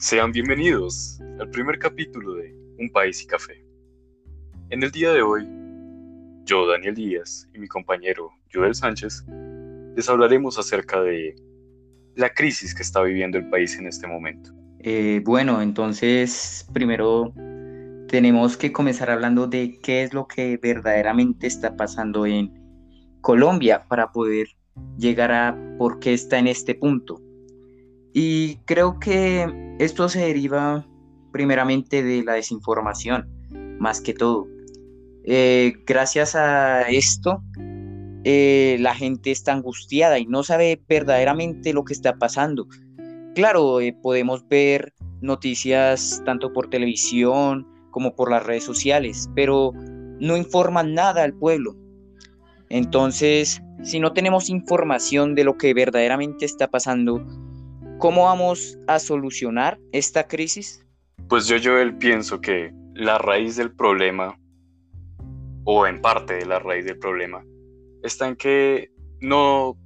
Sean bienvenidos al primer capítulo de Un País y Café. En el día de hoy, yo, Daniel Díaz, y mi compañero Joel Sánchez, les hablaremos acerca de la crisis que está viviendo el país en este momento. Eh, bueno, entonces primero tenemos que comenzar hablando de qué es lo que verdaderamente está pasando en Colombia para poder llegar a por qué está en este punto. Y creo que esto se deriva primeramente de la desinformación, más que todo. Eh, gracias a esto, eh, la gente está angustiada y no sabe verdaderamente lo que está pasando. Claro, eh, podemos ver noticias tanto por televisión como por las redes sociales, pero no informan nada al pueblo. Entonces, si no tenemos información de lo que verdaderamente está pasando, ¿cómo vamos a solucionar esta crisis? Pues yo, Joel, pienso que la raíz del problema, o en parte de la raíz del problema, está en que no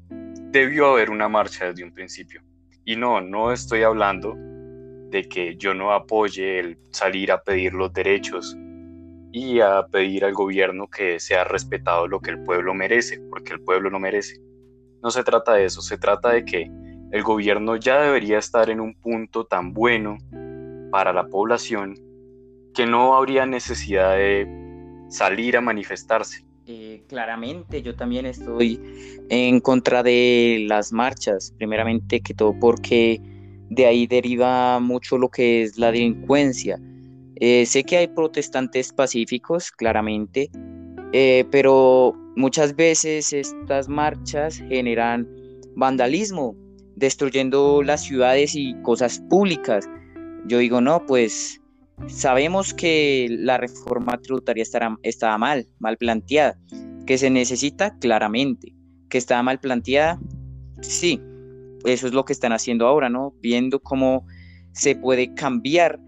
debió haber una marcha desde un principio. Y no, no estoy hablando de que yo no apoye el salir a pedir los derechos y a pedir al gobierno que sea respetado lo que el pueblo merece, porque el pueblo no merece. No se trata de eso, se trata de que el gobierno ya debería estar en un punto tan bueno para la población que no habría necesidad de salir a manifestarse. Eh, claramente yo también estoy en contra de las marchas, primeramente que todo porque de ahí deriva mucho lo que es la delincuencia. Eh, sé que hay protestantes pacíficos, claramente, eh, pero muchas veces estas marchas generan vandalismo, destruyendo las ciudades y cosas públicas. Yo digo, no, pues Sabemos que la reforma tributaria estaba mal, mal planteada, que se necesita claramente, que estaba mal planteada, sí, eso es lo que están haciendo ahora, ¿no? Viendo cómo se puede cambiar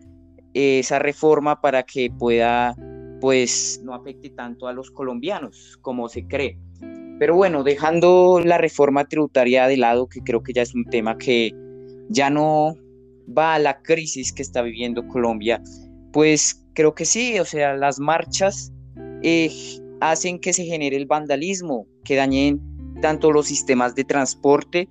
esa reforma para que pueda, pues, no afecte tanto a los colombianos como se cree. Pero bueno, dejando la reforma tributaria de lado, que creo que ya es un tema que ya no va a la crisis que está viviendo Colombia, pues creo que sí, o sea, las marchas eh, hacen que se genere el vandalismo, que dañen tanto los sistemas de transporte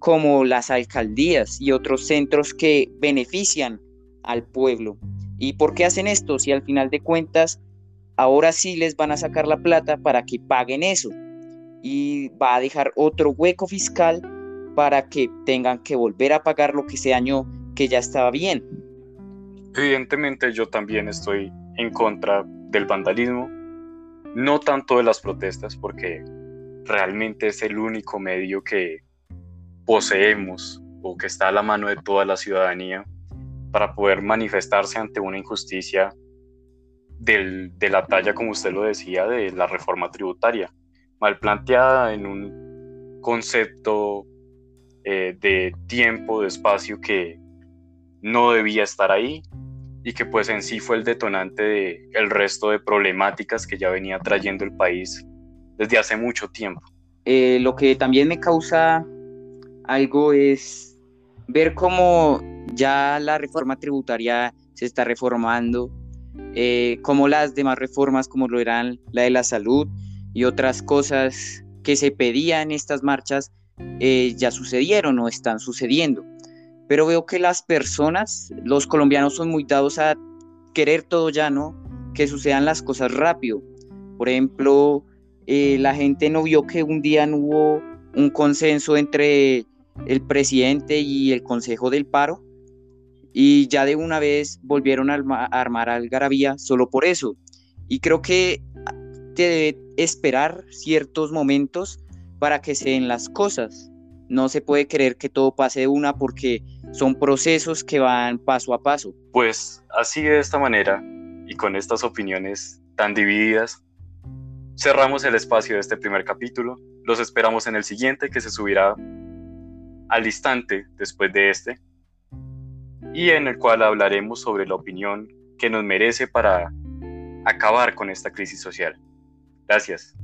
como las alcaldías y otros centros que benefician al pueblo. ¿Y por qué hacen esto? Si al final de cuentas ahora sí les van a sacar la plata para que paguen eso y va a dejar otro hueco fiscal para que tengan que volver a pagar lo que se dañó que ya estaba bien. Evidentemente yo también estoy en contra del vandalismo, no tanto de las protestas, porque realmente es el único medio que poseemos o que está a la mano de toda la ciudadanía para poder manifestarse ante una injusticia de la talla, como usted lo decía, de la reforma tributaria, mal planteada en un concepto eh, de tiempo, de espacio que no debía estar ahí y que pues en sí fue el detonante de el resto de problemáticas que ya venía trayendo el país desde hace mucho tiempo. Eh, lo que también me causa algo es ver cómo ya la reforma tributaria se está reformando, eh, como las demás reformas como lo eran la de la salud y otras cosas que se pedían en estas marchas eh, ya sucedieron o están sucediendo pero veo que las personas, los colombianos son muy dados a querer todo ya, ¿no? Que sucedan las cosas rápido. Por ejemplo, eh, la gente no vio que un día hubo un consenso entre el presidente y el Consejo del Paro y ya de una vez volvieron a, armar algarabía solo por eso. Y creo que te debe esperar ciertos momentos para que se den las cosas. No se puede creer que todo pase de una porque son procesos que van paso a paso. Pues así de esta manera y con estas opiniones tan divididas, cerramos el espacio de este primer capítulo. Los esperamos en el siguiente que se subirá al instante después de este y en el cual hablaremos sobre la opinión que nos merece para acabar con esta crisis social. Gracias.